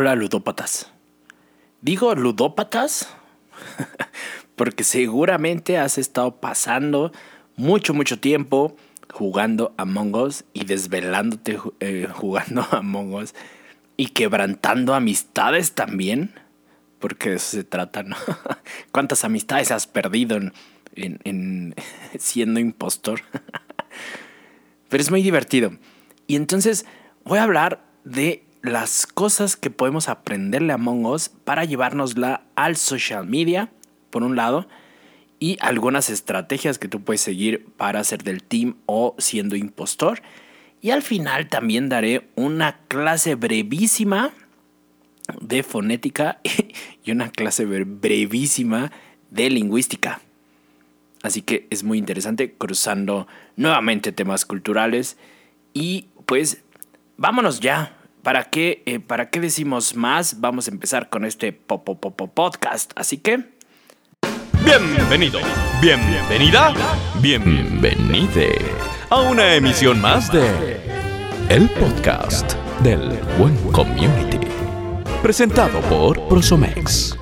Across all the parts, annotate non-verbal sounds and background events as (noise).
Hola ludópatas. Digo ludópatas (laughs) porque seguramente has estado pasando mucho, mucho tiempo jugando a Us y desvelándote eh, (laughs) jugando a Us y quebrantando amistades también, porque de eso se trata, ¿no? (laughs) ¿Cuántas amistades has perdido en siendo impostor? Pero es muy divertido. Y entonces voy a hablar de las cosas que podemos aprenderle a Among Us para llevárnosla al social media, por un lado, y algunas estrategias que tú puedes seguir para ser del team o siendo impostor. Y al final también daré una clase brevísima de fonética (laughs) y una clase brevísima de lingüística. Así que es muy interesante cruzando nuevamente temas culturales y pues vámonos ya ¿Para qué, eh, ¿Para qué decimos más? Vamos a empezar con este popo podcast. Así que. Bienvenido, bienvenida, bienvenide a una emisión más de El Podcast del Buen Community. Presentado por Prosomex.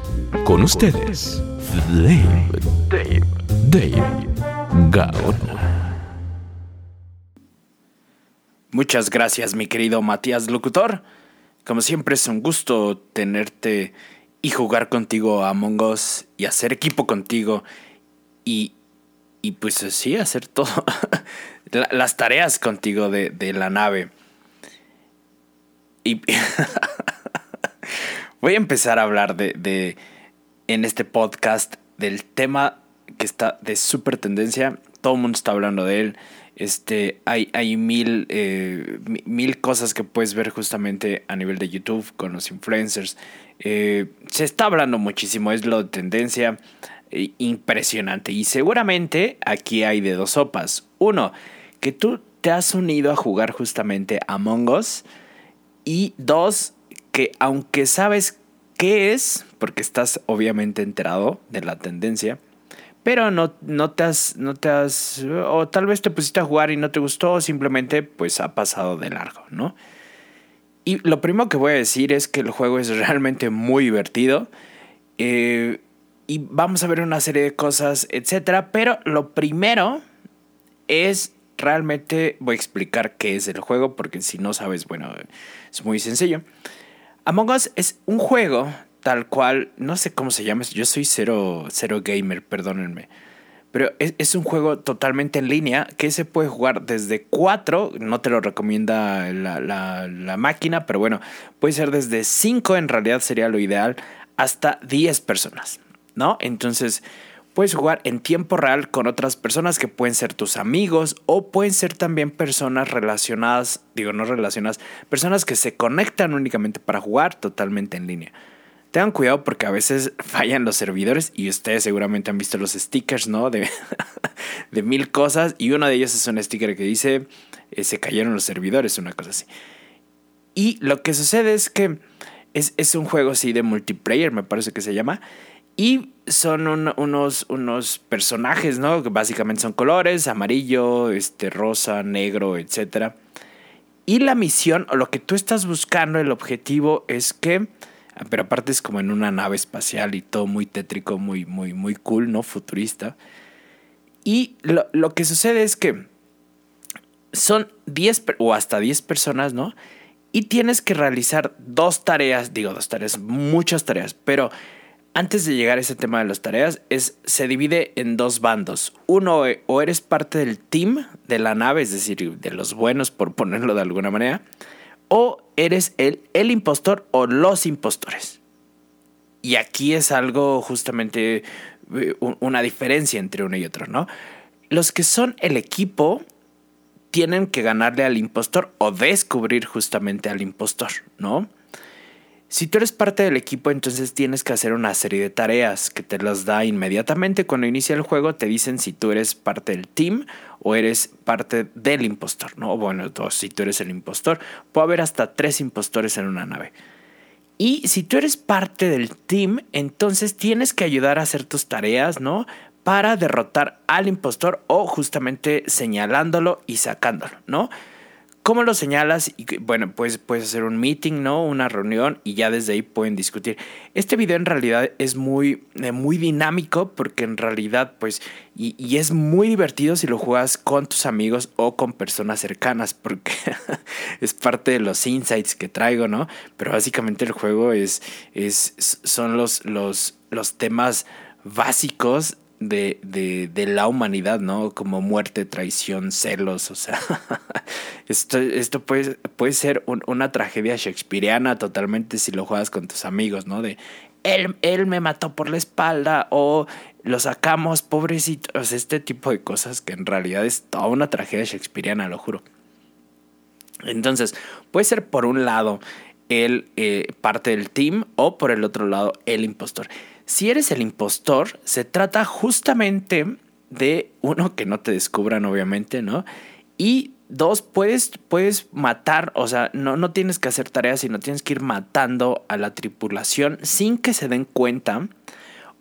Con ustedes, Dave, Dave, Dave Gaona. Muchas gracias, mi querido Matías Locutor. Como siempre es un gusto tenerte y jugar contigo a Among Us y hacer equipo contigo y, y pues sí, hacer todo, (laughs) las tareas contigo de, la nave. Y (laughs) voy a empezar a hablar de, de, en este podcast del tema que está de súper tendencia. Todo el mundo está hablando de él. Este, hay, hay mil, eh, mil cosas que puedes ver justamente a nivel de YouTube con los influencers. Eh, se está hablando muchísimo, es lo de tendencia eh, impresionante. Y seguramente aquí hay de dos sopas. Uno, que tú te has unido a jugar justamente Among Us. Y dos, que aunque sabes qué es, porque estás obviamente enterado de la tendencia, pero no, no, te has, no te has, o tal vez te pusiste a jugar y no te gustó, o simplemente pues ha pasado de largo, ¿no? Y lo primero que voy a decir es que el juego es (laughs) realmente muy divertido. Eh, y vamos a ver una serie de cosas, etcétera. Pero lo primero es realmente voy a explicar qué es el juego, porque si no sabes, bueno, es muy sencillo. Among Us es un juego tal cual, no sé cómo se llama, yo soy cero, cero gamer, perdónenme. Pero es, un juego totalmente en línea que se puede jugar desde 4, no te lo recomienda la, la, máquina, pero bueno, puede ser desde 5 en realidad sería lo ideal, hasta 10 personas, ¿no? Entonces puedes jugar en tiempo real con otras personas que pueden ser tus amigos o pueden ser también personas relacionadas, digo no relacionadas, personas que se conectan únicamente para jugar totalmente en línea. Tengan cuidado porque a veces (laughs) fallan los servidores y ustedes seguramente han visto los stickers, ¿no? De, (laughs) de mil cosas y uno de ellos es un sticker que dice eh, se cayeron los servidores, una cosa así. Y lo que sucede es que es, un juego así de multiplayer, me parece que se llama. Y son unos, unos personajes, ¿no? Que básicamente son colores, amarillo, este, rosa, negro, etc. Y la misión, o lo que tú estás buscando, el objetivo es que pero aparte es como en una nave espacial y todo muy tétrico, muy, muy, muy cool, ¿no? Futurista. Y lo, que sucede es que son 10 o hasta 10 personas, ¿no? Y tienes que realizar dos tareas, digo dos tareas, muchas tareas, pero antes de llegar a ese tema de las tareas, es, se divide en dos bandos. Uno, o eres parte del team de la nave, es decir, de los buenos, por ponerlo de alguna manera, o eres el, el impostor o los impostores. Y aquí es algo justamente eh, una diferencia entre uno y otro, ¿no? Los que son el equipo tienen que ganarle al impostor o descubrir justamente al impostor, ¿no? Si tú eres parte del equipo, entonces tienes que hacer una serie de tareas que te las da inmediatamente cuando inicia el juego. Te dicen si tú eres parte del team o eres parte del impostor, ¿no? Bueno, si tú eres el impostor, puede haber hasta tres impostores en una nave. Y si tú eres parte del team, entonces tienes que ayudar a hacer tus tareas, ¿no? Para derrotar al impostor o justamente señalándolo y sacándolo, ¿no? ¿Cómo lo señalas? Y, bueno, pues puedes hacer un meeting, ¿no? Una reunión y ya desde ahí pueden discutir. Este video en realidad es muy, eh, muy dinámico porque en realidad, pues, y, y, es muy divertido si lo juegas con tus amigos o con personas cercanas porque (laughs) es parte de los insights que traigo, ¿no? Pero básicamente el juego es, es, son los, los, los temas básicos de, de, de, la humanidad, ¿no? Como muerte, traición, celos, o sea, (laughs) esto, esto puede, puede ser una tragedia shakespeariana totalmente si lo juegas con tus amigos, ¿no? De él, él me mató por la espalda o lo sacamos, pobrecitos, este tipo de cosas que en realidad es toda una tragedia shakespeariana, lo juro. Entonces, puede ser por un lado el eh, parte del team o por el otro lado el impostor. Si eres el impostor, se trata justamente de uno que no te descubran, obviamente, ¿no? Y dos, puedes, puedes matar, o sea, no, no tienes que hacer tareas, sino tienes que ir matando a la tripulación sin que se den cuenta.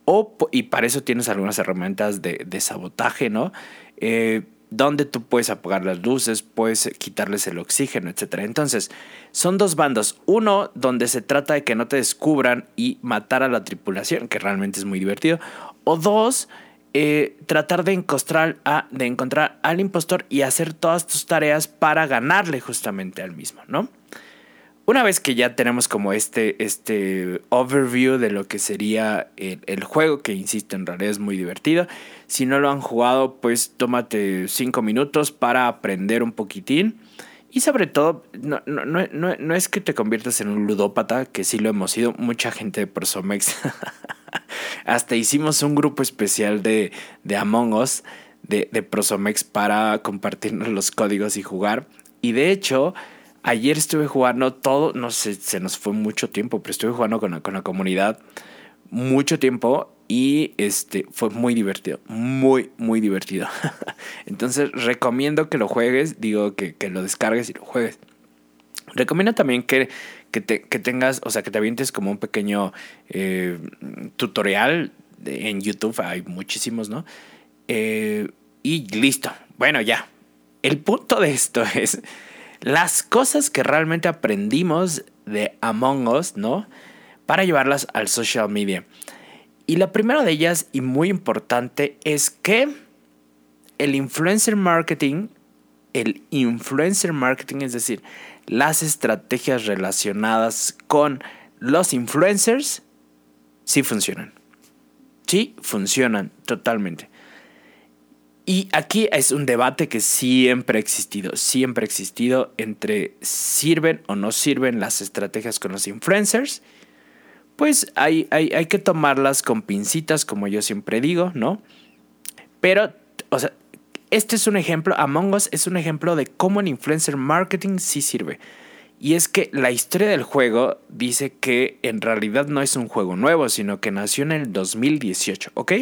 O, y para eso tienes algunas herramientas de, de sabotaje, ¿no? Eh, donde tú puedes apagar las luces, puedes quitarles el oxígeno, etc. Entonces, son dos bandos. Uno donde se trata de que no te descubran y matar a la tripulación, que realmente es muy divertido. O dos, eh, tratar de encontrar, a, de encontrar al impostor y hacer todas tus tareas para ganarle justamente al mismo, ¿no? Una vez que ya tenemos como este, este overview de lo que sería el, juego, que insisto, en realidad es muy divertido. Si no lo han jugado, pues tómate cinco minutos para aprender un poquitín. Y sobre todo, no, no, no, no, es que te conviertas en un ludópata, que sí lo hemos sido, mucha gente de Prosomex. (laughs) Hasta hicimos un grupo especial de, de Among Us, de, de Prosomex, para compartirnos los códigos y jugar. Y de hecho, Ayer estuve jugando todo, no sé, se nos fue mucho tiempo, pero estuve jugando con la, con la comunidad mucho tiempo y este fue muy divertido, muy, muy divertido. (laughs) Entonces recomiendo que lo juegues, digo que, que, lo descargues y lo juegues. Recomiendo también que, que, te, que tengas, o sea, que te avientes como un pequeño eh, tutorial en YouTube, hay muchísimos, ¿no? Eh, y listo, bueno, ya. El punto de esto (laughs) es las cosas que realmente aprendimos de Among Us, ¿no? Para llevarlas al social media. Y la primera de ellas, y muy importante, es que el influencer marketing, el influencer marketing, es decir, las estrategias relacionadas con los influencers, sí funcionan. Sí, funcionan totalmente. Y aquí es un debate que siempre ha existido, siempre ha existido entre sirven o no sirven las estrategias con los influencers. Pues hay, hay, hay que tomarlas con pincitas, como yo siempre digo, ¿no? Pero, o sea, este es un ejemplo, Among Us es un ejemplo de cómo el influencer marketing sí sirve. Y es que la historia del juego dice que en realidad no es un juego nuevo, sino que nació en el 2018, ¿ok?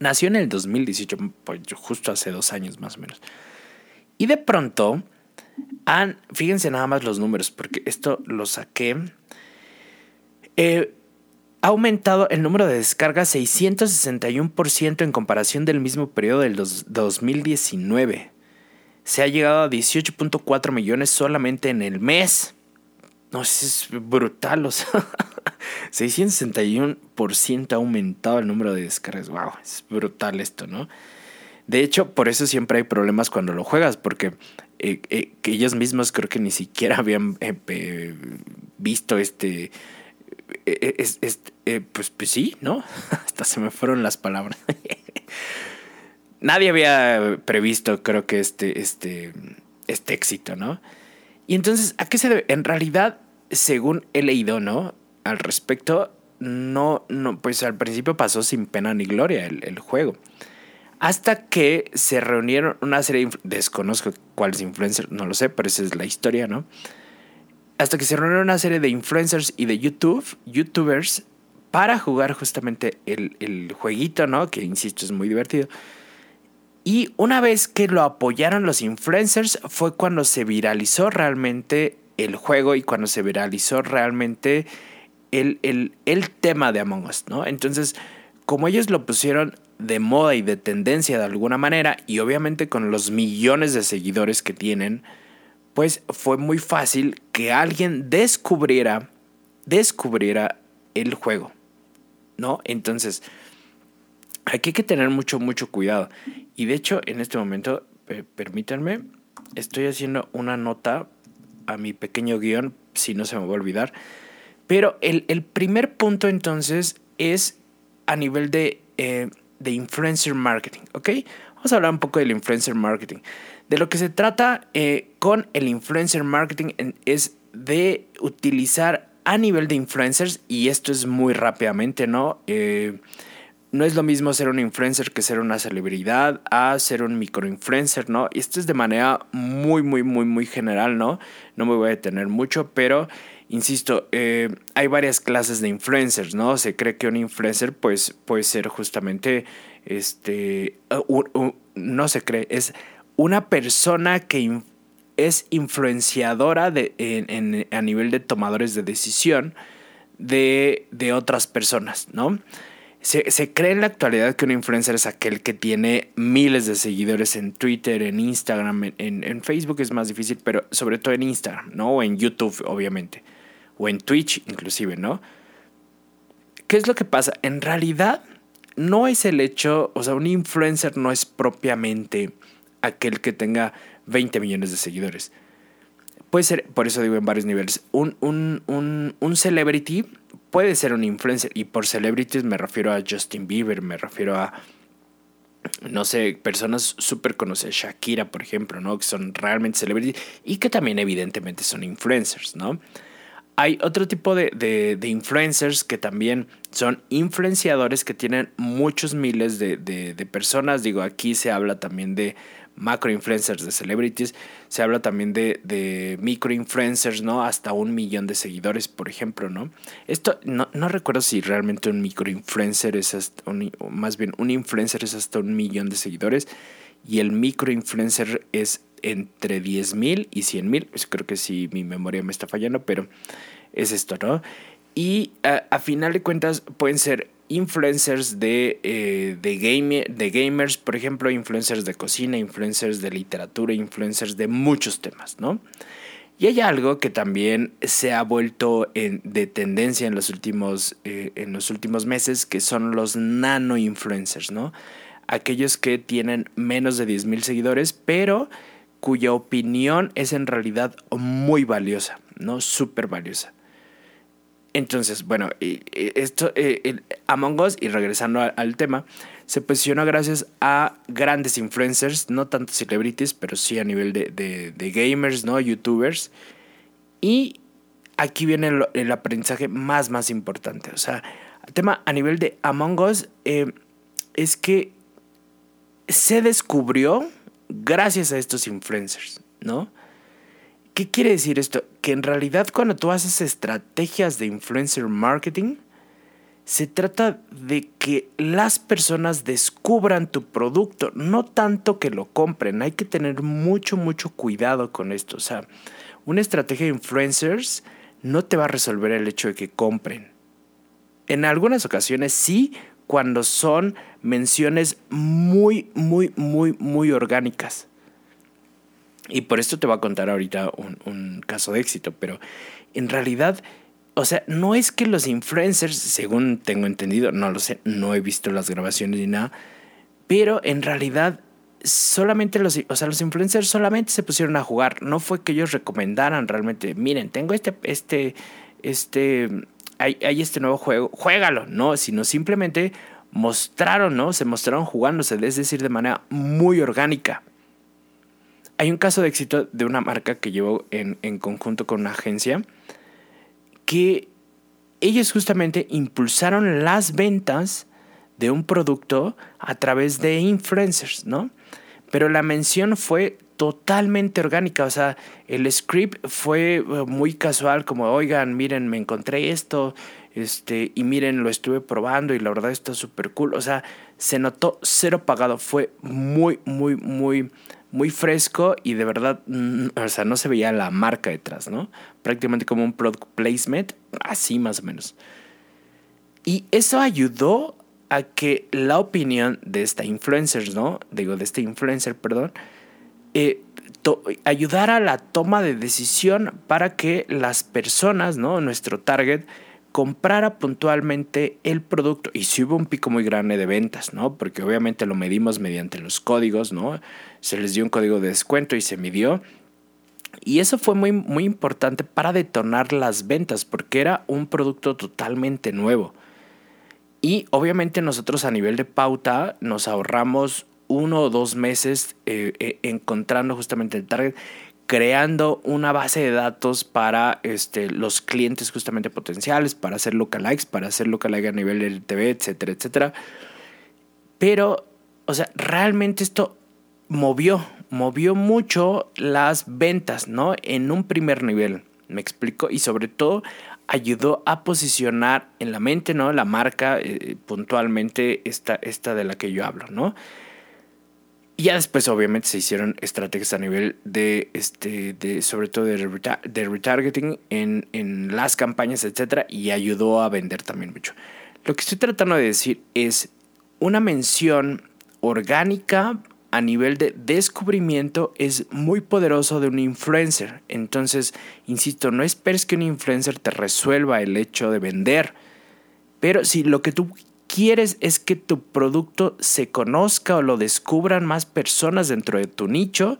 Nació en el 2018, pues justo hace dos años más o menos. Y de pronto, fíjense nada más los números, porque esto lo saqué. Eh, ha aumentado el número de descargas 661% en comparación del mismo periodo del 2019. Se ha llegado a 18.4 millones solamente en el mes. No, es brutal, o sea, (laughs) (laughs) 661% ha aumentado el número de descargas. Wow, es brutal esto, ¿no? De hecho, por eso siempre hay problemas cuando lo juegas, porque eh, eh, ellos mismos creo que ni siquiera habían eh, visto este... pues, pues sí, ¿no? (laughs) Hasta se me fueron las palabras. (laughs) Nadie había previsto, creo que este, este, este éxito, ¿no? Y entonces, ¿a qué se debe? En realidad, según he leído, ¿no? Al respecto, no, no, pues al principio pasó sin pena ni gloria el, juego. Hasta que se reunieron una serie de... Desconozco cuáles influencers, no lo sé, pero esa es la historia, ¿no? Hasta que se reunieron una serie de influencers y de YouTube, YouTubers, para jugar justamente el, el jueguito, ¿no? Que, insisto, es muy divertido y una vez que lo apoyaron los influencers fue cuando se viralizó realmente el juego y cuando se viralizó realmente el, el, tema de Among Us, ¿no? Entonces, como ellos lo pusieron de moda y de tendencia de alguna manera, y obviamente con los millones de seguidores que tienen, pues fue muy fácil que alguien descubriera, descubriera el juego, ¿no? Entonces, aquí hay que tener mucho, mucho cuidado. Y de hecho, en este momento, permítanme, estoy haciendo una nota a mi pequeño guion, si no se me va a olvidar. Pero el, primer punto entonces es a nivel de, eh, de influencer marketing, ¿ok? Vamos a hablar un poco del influencer marketing. De lo que se trata eh, con el influencer marketing es de utilizar a nivel de influencers, y esto es muy rápidamente, ¿no? Eh, no es lo mismo ser un influencer que ser una celebridad a ser un microinfluencer, ¿no? Y esto es de manera muy, muy, muy, muy general, ¿no? No me voy a detener mucho, pero insisto, eh, hay varias clases de influencers, ¿no? Se cree que un influencer pues, puede ser justamente, este, no se cree, es una persona que es influenciadora a nivel de tomadores de decisión de, de otras personas, ¿no? Se, cree en la actualidad que un influencer es aquel que tiene miles de seguidores en Twitter, en Instagram, en, Facebook es más difícil, pero sobre todo en Instagram, ¿no? O en YouTube, obviamente. O en Twitch, inclusive, ¿no? ¿Qué es lo que pasa? En realidad, no es el hecho, o sea, un influencer no es propiamente aquel que tenga 20 millones de seguidores. Puede ser, por eso digo en varios niveles, un, un, un, un celebrity puede ser un influencer. Y por celebrities me refiero a Justin Bieber, me refiero a, no sé, personas súper conocidas, Shakira, por ejemplo, ¿no? Que son realmente celebrities y que también evidentemente son influencers, ¿no? Hay otro tipo de, influencers que también son influenciadores que tienen muchos miles de, personas. Digo, aquí se habla también de macro influencers de celebrities, se habla también de, de micro influencers, ¿no? Hasta un millón de seguidores, por ejemplo, ¿no? Esto, no, recuerdo si realmente un micro influencer es un, más bien un influencer es hasta un millón de seguidores y el micro influencer es entre 10 mil y 100 mil, pues creo que sí mi memoria me está fallando, pero es esto, ¿no? Y a, final de cuentas pueden ser influencers de, eh, de, de gamers, por ejemplo, influencers de cocina, influencers de literatura, influencers de muchos temas, ¿no? Y hay algo que también se ha vuelto de tendencia en los, últimos, eh, en los últimos meses, que son los nano influencers, ¿no? Aquellos que tienen menos de 10.000 seguidores, pero cuya opinión es en realidad muy valiosa, ¿no? Súper valiosa. Entonces, bueno, esto, eh, Among Us, y regresando al tema, se posicionó gracias a grandes influencers, no tanto celebrities, pero sí a nivel de, gamers, ¿no? Youtubers. Y aquí viene el, aprendizaje más, más importante. O sea, el tema a nivel de Among Us eh, es que se descubrió gracias a estos influencers, ¿no? ¿Qué quiere decir esto? Que en realidad cuando tú haces estrategias de influencer marketing, se trata de que las personas descubran tu producto, no tanto que lo compren. Hay que tener mucho, mucho cuidado con esto. O sea, una estrategia de influencers no te va a resolver el hecho de que compren. En algunas ocasiones sí, cuando son menciones muy, muy, muy, muy orgánicas. Y por esto te voy a contar ahorita un, caso de éxito, pero en realidad, o sea, no es que los influencers, según tengo entendido, no lo sé, no he visto las grabaciones ni nada, pero en realidad solamente los, o sea, los influencers solamente se pusieron a jugar, no fue que ellos recomendaran realmente, miren, tengo este, este, este, hay, este nuevo juego, juégalo, no, sino simplemente mostraron, ¿no? Se mostraron jugándose, es decir, de manera muy orgánica. Hay un caso de éxito de una marca que llevó en, conjunto con una agencia que ellos justamente impulsaron las ventas de un producto a través de influencers, ¿no? Pero la mención fue totalmente orgánica, o sea, el script fue eh, muy casual, como, oigan, miren, me encontré esto, este, y miren, lo estuve probando y la verdad está súper cool, o sea, se notó cero pagado, fue muy, muy, muy muy fresco y de verdad, mm, o sea, no se veía la marca detrás, ¿no? Prácticamente como un product placement, así más o menos. Y eso ayudó a que la opinión de esta influencer, ¿no? Digo, de este influencer, perdón, eh, ayudar a la toma de decisión para que las personas, ¿no? Nuestro target, comprara puntualmente el producto. Y si hubo un pico muy grande de ventas, ¿no? Porque obviamente lo medimos mediante los códigos, ¿no? Se les dio un código de descuento y se midió. Y eso fue muy, muy importante para detonar las ventas, porque era un producto totalmente nuevo. Y obviamente nosotros a nivel de pauta nos ahorramos uno o dos meses eh, eh, encontrando justamente el target, creando una base de datos para este, los clientes justamente potenciales, para hacer lookalikes, para hacer lookalike a nivel del TV, etcétera, etcétera. Pero, o sea, realmente esto movió, movió mucho las ventas, ¿no? En un primer nivel, me explico, y sobre todo ayudó a posicionar en la mente, ¿no? La marca eh, puntualmente esta, esta de la que yo hablo, ¿no? Y ya después, obviamente, se hicieron estrategias a nivel de, este, de sobre todo de, de retargeting en, en, las campañas, etcétera, y ayudó a vender también mucho. Lo que estoy tratando de decir es una mención orgánica a nivel de descubrimiento es muy poderoso de un influencer. Entonces, insisto, no esperes que un influencer te resuelva el hecho de vender. Pero si lo que tú quieres es que tu producto se conozca o lo descubran más personas dentro de tu nicho,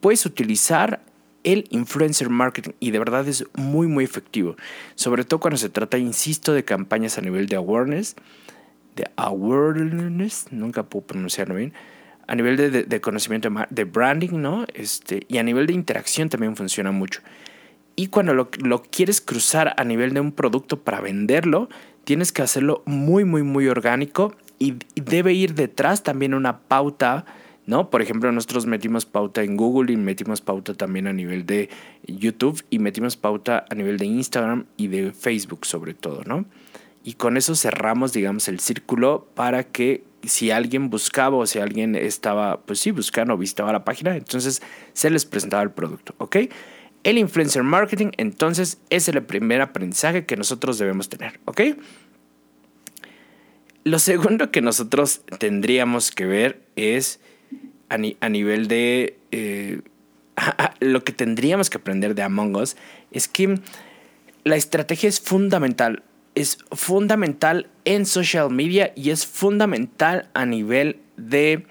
puedes utilizar el influencer marketing y de verdad es muy muy efectivo. Sobre todo cuando se trata, insisto, de campañas a nivel de awareness, de awareness, nunca puedo pronunciarlo bien, a nivel de, conocimiento de branding, ¿no? Este, y a nivel de interacción también funciona mucho. Y cuando lo, quieres cruzar a nivel de un producto para venderlo, tienes que hacerlo muy, muy, muy orgánico y, debe ir detrás también una pauta, ¿no? Por ejemplo, nosotros metimos pauta en Google y metimos pauta también a nivel de YouTube y metimos pauta a nivel de Instagram y de Facebook sobre todo, ¿no? Y con eso cerramos, digamos, el círculo para que si alguien buscaba o si alguien estaba, pues sí, buscando o visitaba la página, entonces se les presentaba el producto, ¿ok? El influencer marketing, entonces es el primer aprendizaje que nosotros debemos tener, ¿ok? Lo segundo que nosotros tendríamos que ver es a, nivel de... Eh, (laughs) lo que tendríamos que aprender de Among Us es que la estrategia es fundamental. Es fundamental en social media y es fundamental a nivel de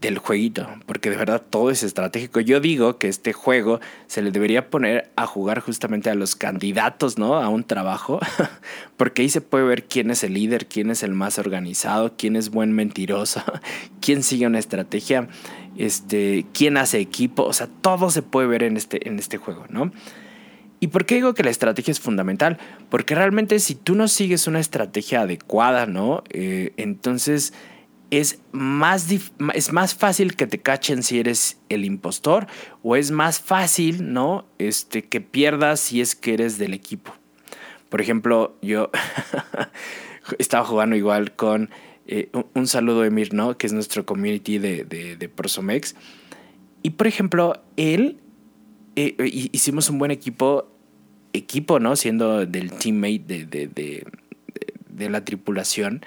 del jueguito, porque de verdad todo es estratégico. Yo digo que este juego se le debería poner a jugar justamente a los candidatos, ¿no? A un trabajo, (laughs) porque ahí se puede ver quién es el líder, quién es el más organizado, quién es buen mentiroso, (laughs) quién sigue una estrategia, este, quién hace equipo, o sea, todo se puede ver en este, en este juego, ¿no? ¿Y por qué digo que la estrategia es fundamental? Porque realmente si tú no sigues una estrategia adecuada, ¿no? Eh, entonces es más, es más fácil que te cachen si eres el impostor o es más fácil, ¿no? Este, que pierdas si es que eres del equipo. Por ejemplo, yo (laughs) estaba jugando igual con eh, un, saludo de Emir, ¿no? Que es nuestro community de, de, Prosomex. Y por ejemplo, él, eh, hicimos un buen equipo, equipo, ¿no? Siendo del teammate de, de, de la tripulación.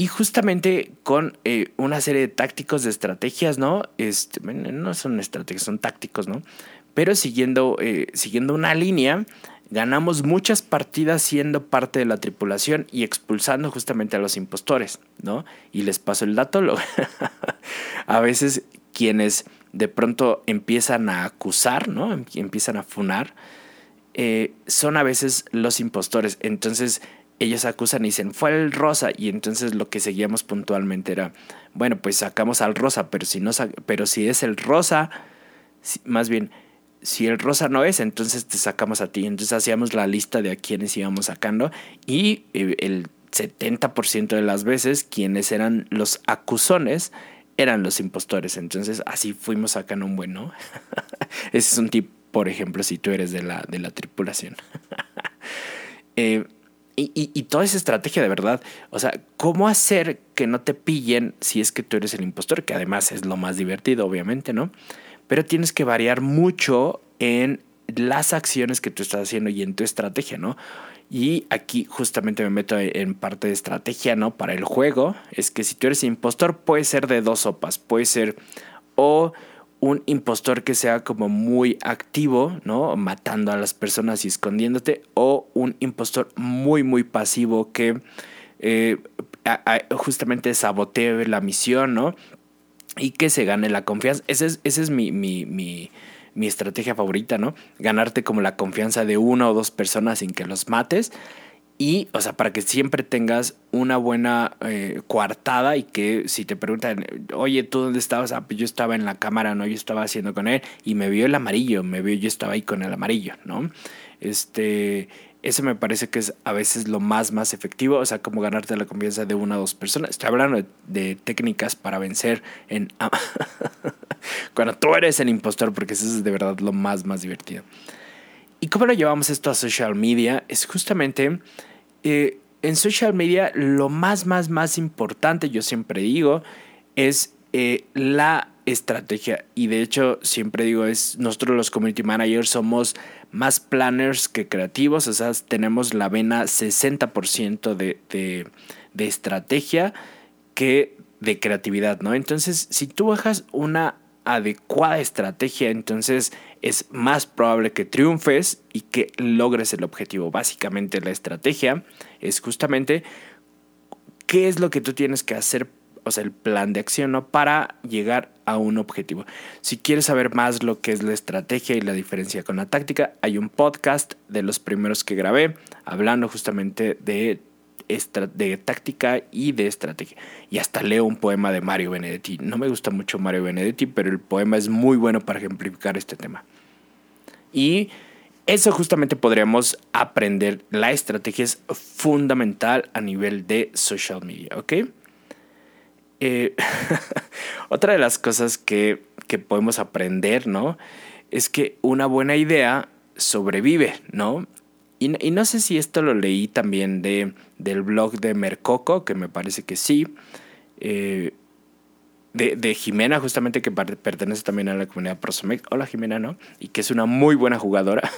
Y justamente con eh, una serie de tácticos, de estrategias, ¿no? Este, no son estrategias, son tácticos, ¿no? Pero siguiendo, eh, siguiendo una línea, ganamos muchas partidas siendo parte de la tripulación y expulsando justamente a los impostores, ¿no? Y les paso el dato, (laughs) a veces quienes de pronto empiezan a acusar, ¿no? Empiezan a funar, eh, son a veces los impostores. Entonces, ellos acusan y dicen, fue el rosa. Y entonces lo que seguíamos puntualmente era, bueno, pues sacamos al rosa, pero si, no pero si es el rosa, más bien, si el rosa no es, entonces te sacamos a ti. Entonces hacíamos la lista de a quienes íbamos sacando y eh, el 70% de las veces quienes eran los acusones eran los impostores. Entonces así fuimos sacando un buen, ¿no? (laughs) Ese es un tip, por ejemplo, si tú eres de la, de la tripulación. (laughs) eh, y, toda esa estrategia de verdad, o sea, cómo hacer que no te pillen si es que tú eres el impostor, que además es lo más divertido, obviamente, ¿no? Pero tienes que variar mucho en las acciones que tú estás haciendo y en tu estrategia, ¿no? Y aquí justamente me meto en parte de estrategia, ¿no? Para el juego, es que si tú eres impostor puede ser de dos sopas, puede ser o un impostor que sea como muy activo, ¿no? Matando a las personas y escondiéndote, o un impostor muy, muy pasivo que eh, justamente sabotee la misión, ¿no? Y que se gane la confianza. Esa es, es mi, mi, mi, mi estrategia favorita, ¿no? Ganarte como la confianza de una o dos personas sin que los mates y, o sea, para que siempre tengas una buena eh, coartada y que si te preguntan, oye, ¿tú dónde estabas? Ah, pues yo estaba en la cámara, ¿no? Yo estaba haciendo con él y me vio el amarillo, me vio, yo estaba ahí con el amarillo, ¿no? Este, eso me parece que es a veces lo más, más efectivo, o sea, como ganarte la confianza de una o dos personas. Estoy hablando de, técnicas para vencer en... (laughs) cuando tú eres el impostor, porque eso es de verdad lo más, más divertido. ¿Y cómo lo llevamos esto a social media? Es justamente eh, en social media lo más, más, más importante, yo siempre digo, es eh, la estrategia. Y de hecho, siempre digo, es nosotros los community managers somos más planners que creativos, o sea, tenemos la vena 60% de, de, de estrategia que de creatividad, ¿no? Entonces, si tú bajas una adecuada estrategia, entonces es más probable que triunfes y que logres el objetivo. Básicamente la estrategia es justamente qué es lo que tú tienes que hacer, o sea, el plan de acción ¿no? para llegar a un objetivo. Si quieres saber más lo que es la estrategia y la diferencia con la táctica, hay un podcast de los primeros que grabé hablando justamente de de táctica y de estrategia. Y hasta leo un poema de Mario Benedetti. No me gusta mucho Mario Benedetti, pero el poema es muy bueno para ejemplificar este tema. Y eso justamente podríamos aprender. La estrategia es fundamental a nivel de social media, ¿ok? Eh, (laughs) otra de las cosas que, que podemos aprender, ¿no? Es que una buena idea sobrevive, ¿no? Y, no sé si esto lo leí también de, del blog de Mercoco, que me parece que sí. Eh, de, Jimena, justamente que pertenece también a la comunidad Prosomex. Hola Jimena, ¿no? Y que es una muy buena jugadora.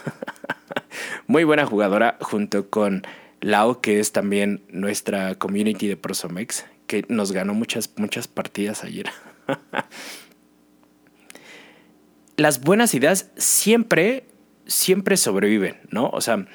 (laughs) muy buena jugadora junto con Lau, que es también nuestra community de Prosomex, que nos ganó muchas, muchas partidas ayer. (laughs) Las buenas ideas siempre siempre sobreviven, ¿no? O sea,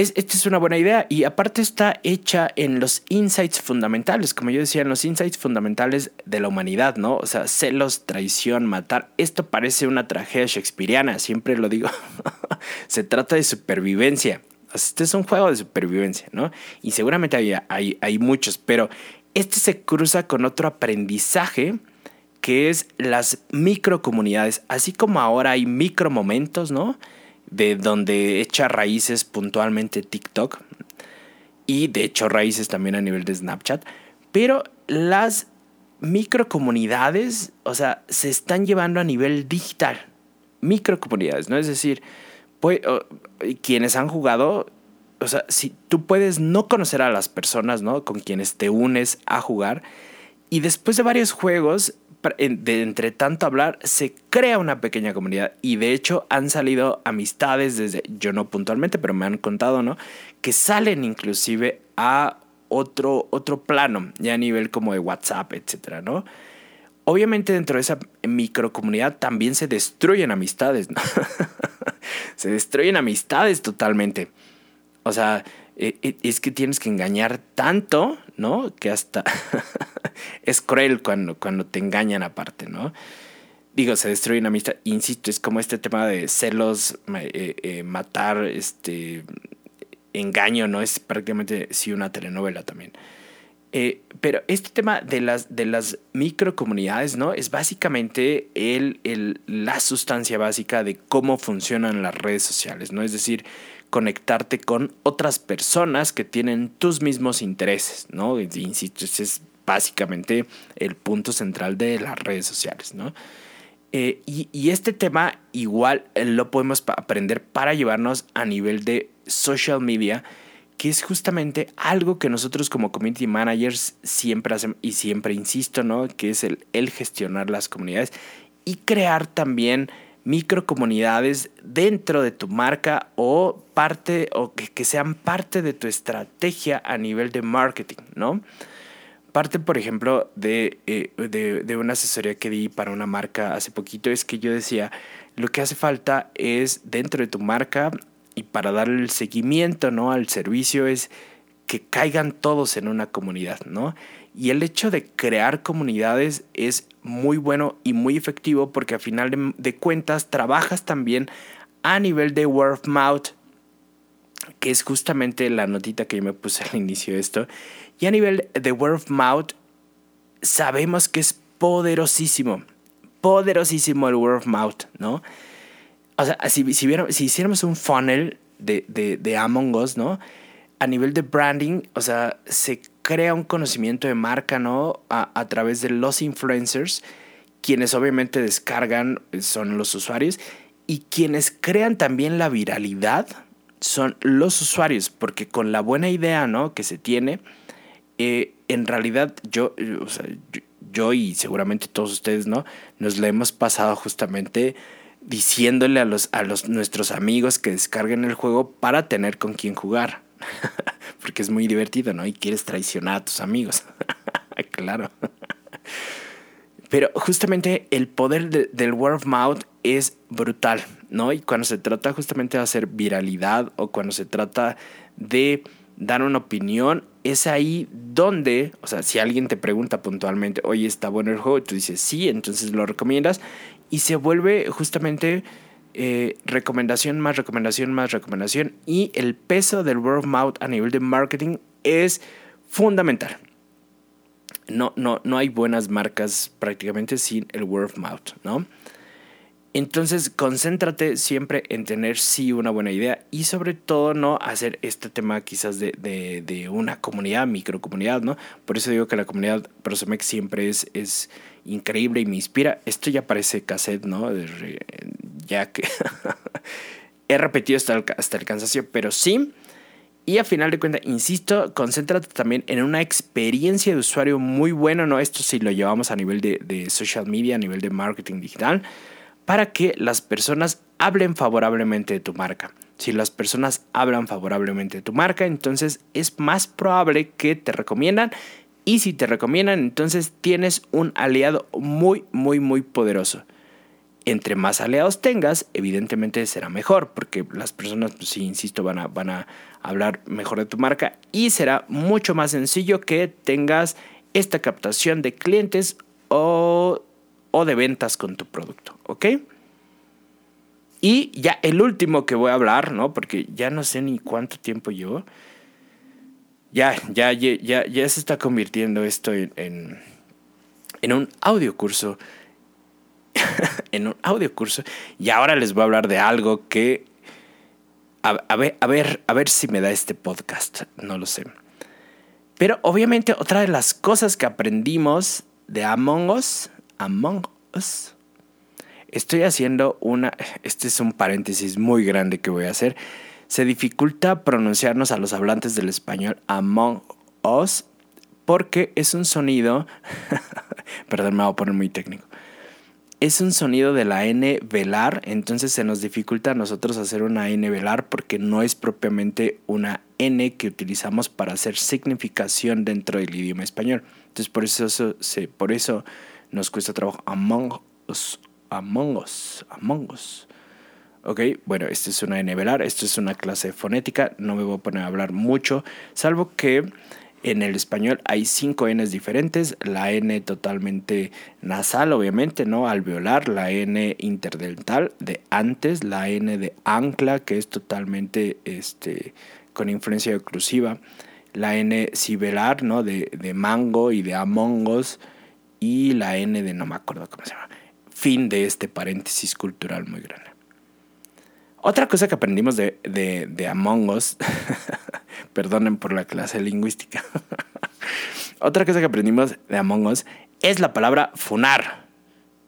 esta es una buena idea y aparte está hecha en los insights fundamentales, como yo decía, en los insights fundamentales de la humanidad, ¿no? O sea, celos, traición, matar. Esto parece una tragedia shakespeariana, siempre lo digo. (laughs) Se trata de supervivencia. Este es un juego de supervivencia, ¿no? Y seguramente hay, hay, hay muchos, pero este se cruza con otro aprendizaje que es las microcomunidades, así como ahora hay micromomentos, ¿no? De donde echa raíces puntualmente TikTok y de hecho raíces también a nivel de Snapchat, pero las microcomunidades, o sea, se están llevando a nivel digital, microcomunidades, ¿no? Es decir, pues, quienes han jugado, o sea, si tú puedes no conocer a las personas, ¿no? Con quienes te unes a jugar, y después de varios juegos de entre tanto hablar, se crea una pequeña comunidad. Y de hecho han salido amistades desde, yo no puntualmente, pero me han contado, ¿no? Que salen inclusive a otro, otro plano, ya a nivel como de WhatsApp, etcétera, ¿no? Obviamente dentro de esa microcomunidad también se destruyen amistades, ¿no? (laughs) se destruyen amistades totalmente. O sea, e, e, es que tienes que engañar tanto, ¿no? Que hasta (laughs) es cruel cuando, cuando te engañan aparte, ¿no? Digo, se destruye una amistad. Insisto, es como este tema de celos, eh, eh, matar, este engaño, ¿no? Es prácticamente sí una telenovela también. Eh, pero este tema de las, de las microcomunidades, ¿no? Es básicamente el, el, la sustancia básica de cómo funcionan las redes sociales, ¿no? Es decir, conectarte con otras personas que tienen tus mismos intereses, ¿no? Insisto, ese es básicamente el punto central de las redes sociales, ¿no? Eh, y, este tema igual eh, lo podemos aprender para llevarnos a nivel de social media, que es justamente algo que nosotros como community managers siempre hacemos y siempre insisto, ¿no? Que es el, el gestionar las comunidades y crear también microcomunidades dentro de tu marca o parte o que, sean parte de tu estrategia a nivel de marketing, ¿no? parte, por ejemplo, de, eh, de, de, una asesoría que di para una marca hace poquito, es que yo decía, lo que hace falta es dentro de tu marca y para darle el seguimiento ¿no? al servicio es que caigan todos en una comunidad, ¿no? Y el hecho de crear comunidades es muy bueno y muy efectivo porque al final de, cuentas trabajas también a nivel de word of mouth, que es justamente la notita que yo me puse (laughs) al inicio de esto. Y a nivel de word of mouth, sabemos que es poderosísimo, poderosísimo el word of mouth, ¿no? O sea, si, si, si hiciéramos un funnel de, de, de Among Us, ¿no? A nivel de branding, o sea, se crea un conocimiento de marca, ¿no? A, través de los influencers, quienes obviamente descargan son los usuarios y quienes crean también la viralidad son los usuarios, porque con la buena idea ¿no? que se tiene, eh, en realidad yo, o yo, y seguramente todos ustedes, ¿no? Nos la hemos pasado justamente diciéndole a los, a los nuestros amigos que descarguen el juego para tener con quién jugar. (laughs) porque es muy divertido, ¿no? Y quieres traicionar a tus amigos. (laughs) claro. Pero justamente el poder de, del word of mouth es brutal, ¿no? Y cuando se trata justamente de hacer viralidad o cuando se trata de dar una opinión, es ahí donde, o sea, si alguien te pregunta puntualmente, oye, está bueno el juego, y tú dices sí, entonces lo recomiendas y se vuelve justamente eh, recomendación más recomendación más recomendación y el peso del word of mouth a nivel de marketing es fundamental no, no, no hay buenas marcas prácticamente sin el word of mouth, ¿no? Entonces, concéntrate siempre en tener sí una buena idea y sobre todo no hacer este tema quizás de, de, de una comunidad, microcomunidad, ¿no? Por eso digo que la comunidad Prosomex siempre es, es increíble y me inspira. Esto ya parece cassette, ¿no? Ya que (laughs) he repetido hasta el, hasta el cansancio, pero sí y a final de cuentas, insisto, concéntrate también en una experiencia de usuario muy buena, ¿no? Esto si lo llevamos a nivel de, de social media, a nivel de marketing digital, para que las personas hablen favorablemente de tu marca. Si las personas hablan favorablemente de tu marca, entonces es más probable que te recomiendan. Y si te recomiendan, entonces tienes un aliado muy, muy, muy poderoso entre más aliados tengas, evidentemente será mejor, porque las personas, pues sí, insisto, van a, van a hablar mejor de tu marca y será mucho más sencillo que tengas esta captación de clientes o, o de ventas con tu producto, ¿ok? Y ya el último que voy a hablar, ¿no? Porque ya no sé ni cuánto tiempo llevo. Ya, ya, ya, ya, se está convirtiendo esto en, en, en un audio curso (laughs) en un audio curso y ahora les voy a hablar de algo que a, ver, a ver, a ver si me da este podcast, no lo sé. Pero obviamente otra de las cosas que aprendimos de Among Us, Among Us, estoy haciendo una, este es un paréntesis muy grande que voy a hacer, se dificulta pronunciarnos a los hablantes del español Among Us porque es un sonido, (laughs) perdón, me voy a poner muy técnico, es un sonido de la N velar, entonces se nos dificulta a nosotros hacer una N velar porque no es propiamente una N que utilizamos para hacer significación dentro del idioma español. Entonces por eso, se, por eso nos cuesta trabajo among us. Ok, bueno, esta es una N velar, esto es una clase fonética, no me voy a poner a hablar mucho, salvo que en el español hay cinco Ns diferentes, la N totalmente nasal, obviamente, ¿no? Alveolar, la N interdental de antes, la N de ancla, que es totalmente este, con influencia oclusiva, la N sibelar, ¿no? De, de mango y de amongos, y la N de no me acuerdo cómo se llama. Fin de este paréntesis cultural muy grande. Otra cosa que aprendimos de, de, de Among Us, (laughs) perdonen por la clase lingüística, (laughs) otra cosa que aprendimos de Among Us es la palabra funar.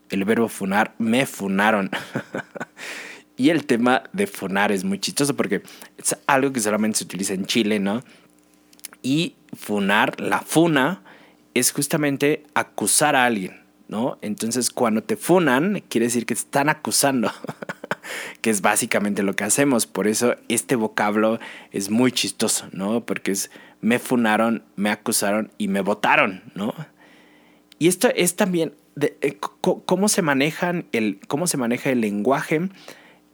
El verbo funar, me funaron. (laughs) y el tema de funar es muy chistoso porque es algo que solamente se utiliza en Chile, ¿no? Y funar, la funa, es justamente acusar a alguien, ¿no? Entonces cuando te funan, quiere decir que te están acusando. (laughs) que es básicamente lo que hacemos. Por eso este vocablo es muy chistoso, ¿no? Porque es me funaron, me acusaron y me votaron, ¿no? Y esto es también eh, cómo se manejan el cómo se maneja el lenguaje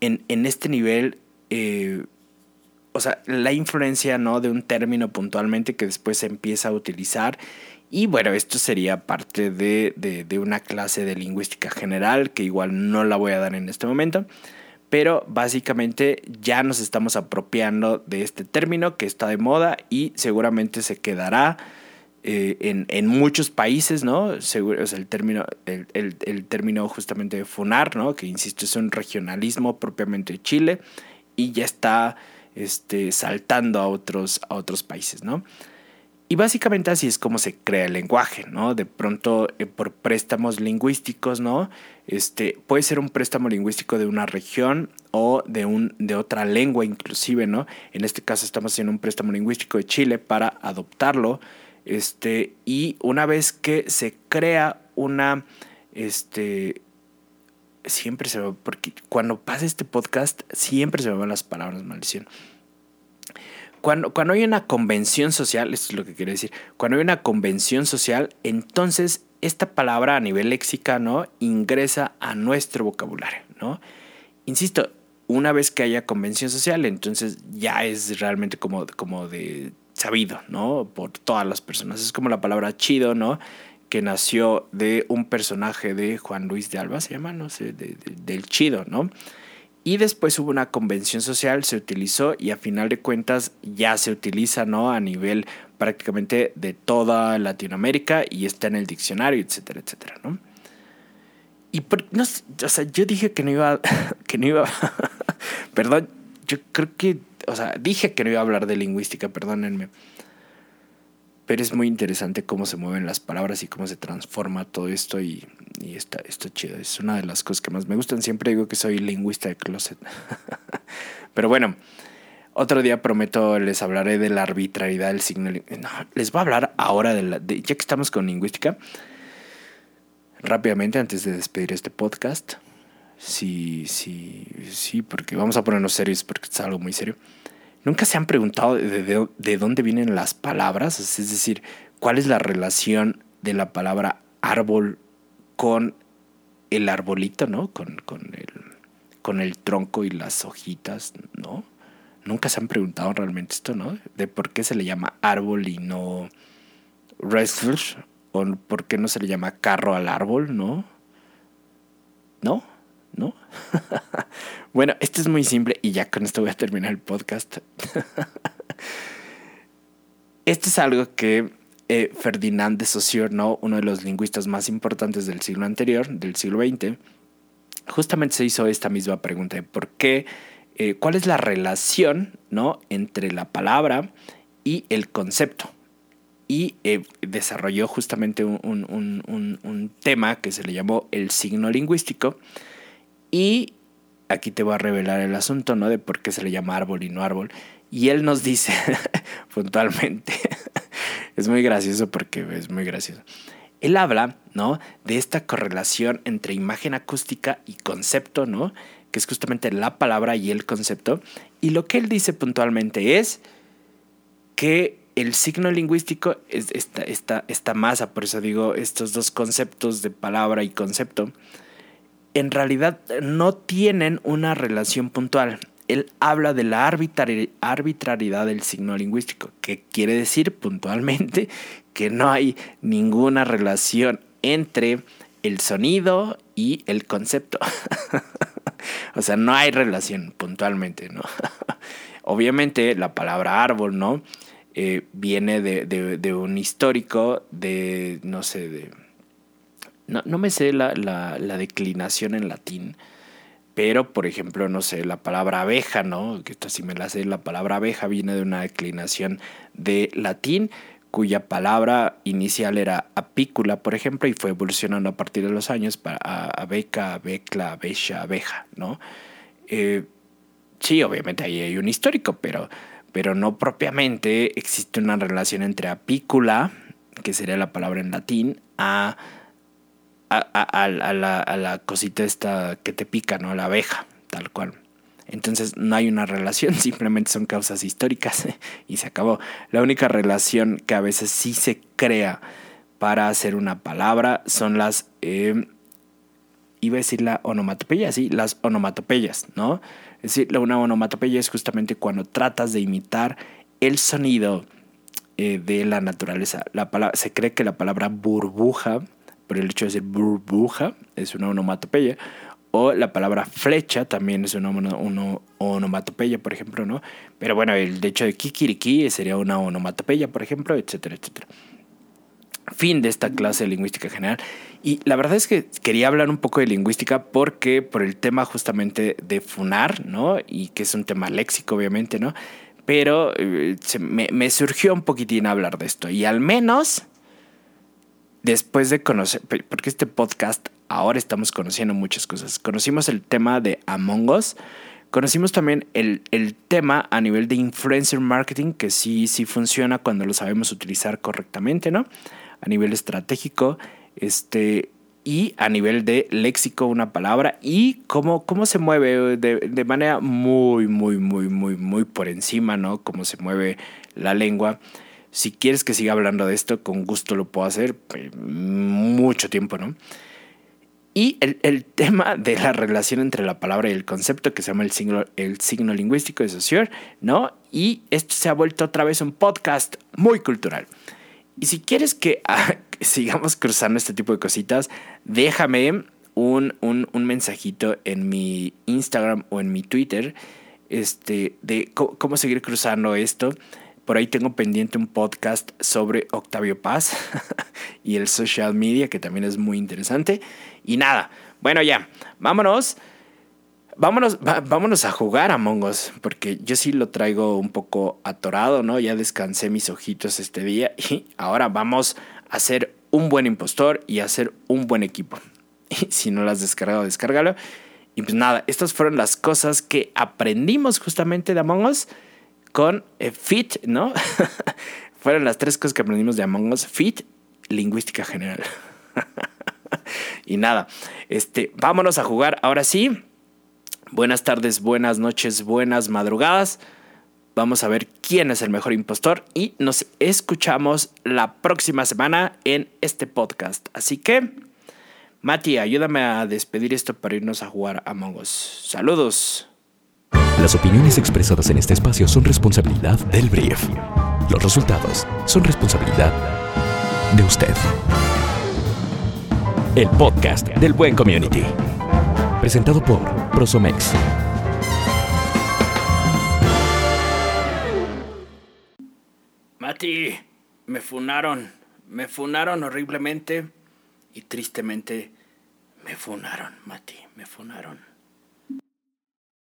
en, en este nivel eh, o sea, la influencia ¿no? de un término puntualmente que después se empieza a utilizar. Y bueno, esto sería parte de, de, una clase de lingüística general que igual no la voy a dar en este momento. Pero básicamente ya nos estamos apropiando de este término que está de moda y seguramente se quedará eh, en, en, muchos países, ¿no? Seguro, o sea, el término, el, el, término justamente de funar, ¿no? Que insisto, es un regionalismo propiamente de Chile y ya está este, saltando a otros, a otros países, ¿no? Y básicamente así es como se crea el lenguaje, ¿no? De pronto eh, por préstamos lingüísticos, ¿no? Este, puede ser un préstamo lingüístico de una región o de, un, de otra lengua inclusive, ¿no? En este caso estamos haciendo un préstamo lingüístico de Chile para adoptarlo. Este, y una vez que se crea una, este, siempre se me porque cuando pasa este podcast, siempre se me van las palabras, maldición. Cuando, cuando hay una convención social, esto es lo que quiero decir, cuando hay una convención social, entonces esta palabra a nivel léxica, ¿no? Ingresa a nuestro vocabulario, ¿no? Insisto, una vez que haya convención social, entonces ya es realmente como, como de sabido, ¿no? Por todas las personas. Es como la palabra chido, ¿no? que nació de un personaje de Juan Luis de Alba, se llama, no sé, del Chido, ¿no? Y después hubo una convención social, se utilizó y a final de cuentas ya se utiliza, ¿no? A nivel prácticamente de toda Latinoamérica y está en el diccionario, etcétera, etcétera, ¿no? Y no, o sea, yo dije que no iba, (laughs) que no iba, (laughs) perdón, yo creo que, o sea, dije que no iba a hablar de lingüística, perdónenme pero es muy interesante cómo se mueven las palabras y cómo se transforma todo esto y, y está, está chido. Es una de las cosas que más me gustan. Siempre digo que soy lingüista de closet. (laughs) pero bueno, otro día prometo les hablaré de la arbitrariedad del signo. No, les voy a hablar ahora de la... ya que estamos con lingüística, rápidamente antes de despedir este podcast. Sí, sí, sí, porque vamos a ponernos serios porque es algo muy serio. ¿Nunca se han preguntado de, dónde vienen las palabras? Es decir, ¿cuál es la relación de la palabra árbol con el arbolito, ¿no? Con, el, con el tronco y las hojitas, ¿no? Nunca se han preguntado realmente esto, ¿no? De por qué se le llama árbol y no wrestler, o por qué no se le llama carro al árbol, ¿no? ¿No? ¿No? (laughs) bueno, esto es muy simple y ya con esto voy a terminar el podcast. (laughs) esto es algo que eh, Ferdinand de Saussure, ¿no? uno de los lingüistas más importantes del siglo anterior, del siglo XX, justamente se hizo esta misma pregunta de por qué, eh, cuál es la relación ¿no? entre la palabra y el concepto y eh, desarrolló justamente un, tema que se le llamó el signo lingüístico, y aquí te voy a revelar el asunto, ¿no? De por qué se le llama árbol y no árbol. Y él nos dice (laughs) puntualmente, (laughs) es muy gracioso porque es muy gracioso. Él habla, ¿no? De esta correlación entre imagen acústica y concepto, ¿no? Que es justamente la palabra y el concepto. Y lo que él dice puntualmente es que el signo lingüístico es esta, esta, esta masa, por eso digo estos dos conceptos de palabra y concepto, en realidad no tienen una relación puntual. Él habla de la arbitrariedad del signo lingüístico, que quiere decir puntualmente (laughs) que no hay ninguna relación entre el sonido y el concepto. (laughs) o sea, no hay relación puntualmente, ¿no? (laughs) Obviamente la palabra árbol, ¿no? Eh, viene de, de, un histórico de, no sé, de no, no me sé la, la, declinación en latín, pero por ejemplo, no sé, la palabra abeja, ¿no? Que esto sí me la sé, la palabra abeja viene de una declinación de latín cuya palabra inicial era apícula, por ejemplo, y fue evolucionando a partir de los años para abeca, abecla, abeja, abeja, ¿no? Eh, sí, obviamente ahí hay un histórico, pero, pero no propiamente existe una relación entre apícula, que sería la palabra en latín, a a, la, a, cosita esta que te pica, ¿no? La abeja, tal cual. Entonces no hay una relación, (laughs) simplemente son causas históricas (laughs) y se acabó. La única relación que a veces sí se crea para hacer una palabra son las, eh, iba a decir la onomatopeya, sí, las onomatopeyas, ¿no? Es decir, una onomatopeya es justamente cuando tratas de imitar el sonido eh, de la naturaleza. La palabra, se cree que la palabra burbuja, por el hecho de decir burbuja, es una onomatopeya. O la palabra flecha también es una, onomatopeya, por ejemplo, ¿no? Pero bueno, el hecho de kikiriki sería una onomatopeya, por ejemplo, etcétera, etcétera. Fin de esta clase de lingüística general. Y la verdad es que quería hablar un poco de lingüística porque por el tema justamente de funar, ¿no? Y que es un tema léxico, obviamente, ¿no? Pero eh, me, me surgió un poquitín hablar de esto. Y al menos después de conocer, porque este podcast ahora estamos conociendo muchas cosas. Conocimos el tema de Among Us, conocimos también el, el, tema a nivel de influencer marketing, que sí, sí funciona cuando lo sabemos utilizar correctamente, ¿no? A nivel estratégico, este, y a nivel de léxico una palabra y cómo, cómo se mueve de, de manera muy, muy, muy, muy, muy por encima, ¿no? Cómo se mueve la lengua. Si quieres que siga hablando de esto, con gusto lo puedo hacer, pues, mucho tiempo, ¿no? Y el, (laughs) tema de la relación entre la palabra y el concepto, que se llama el signo, el signo lingüístico de Saussure, ¿no? Y esto se ha vuelto otra vez un podcast muy cultural. Y si quieres que, (laughs) ah, sigamos cruzando este tipo de cositas, déjame un, un, un, mensajito en mi Instagram o en mi Twitter este, de cómo seguir cruzando esto. Por ahí tengo pendiente un podcast sobre Octavio Paz (laughs) y el social media, que también es muy interesante. Y nada, bueno ya, vámonos. Vámonos, vámonos a jugar a Mongos, porque yo sí lo traigo un poco atorado, ¿no? Ya descansé mis ojitos este día (laughs) y ahora vamos a hacer un buen impostor y a hacer un buen equipo. (laughs) Y si no lo has descargado, descárgalo. Y pues nada, estas fueron las cosas que aprendimos justamente de Among Us con eh, Fit, ¿no? (laughs) Fueron las tres cosas que aprendimos de Among Us. Fit, lingüística general. (laughs) y nada, este, vámonos a jugar. Ahora sí, buenas tardes, buenas noches, buenas madrugadas. Vamos a ver quién es el mejor impostor y nos escuchamos la próxima semana en este podcast. Así que, Mati, ayúdame a despedir esto para irnos a jugar a Us. Saludos. Las opiniones expresadas en este espacio son responsabilidad del brief. Los resultados son responsabilidad de usted. El podcast del Buen Community. Presentado por Prosomex. Mati, me funaron. Me funaron horriblemente y tristemente me funaron, Mati, me funaron.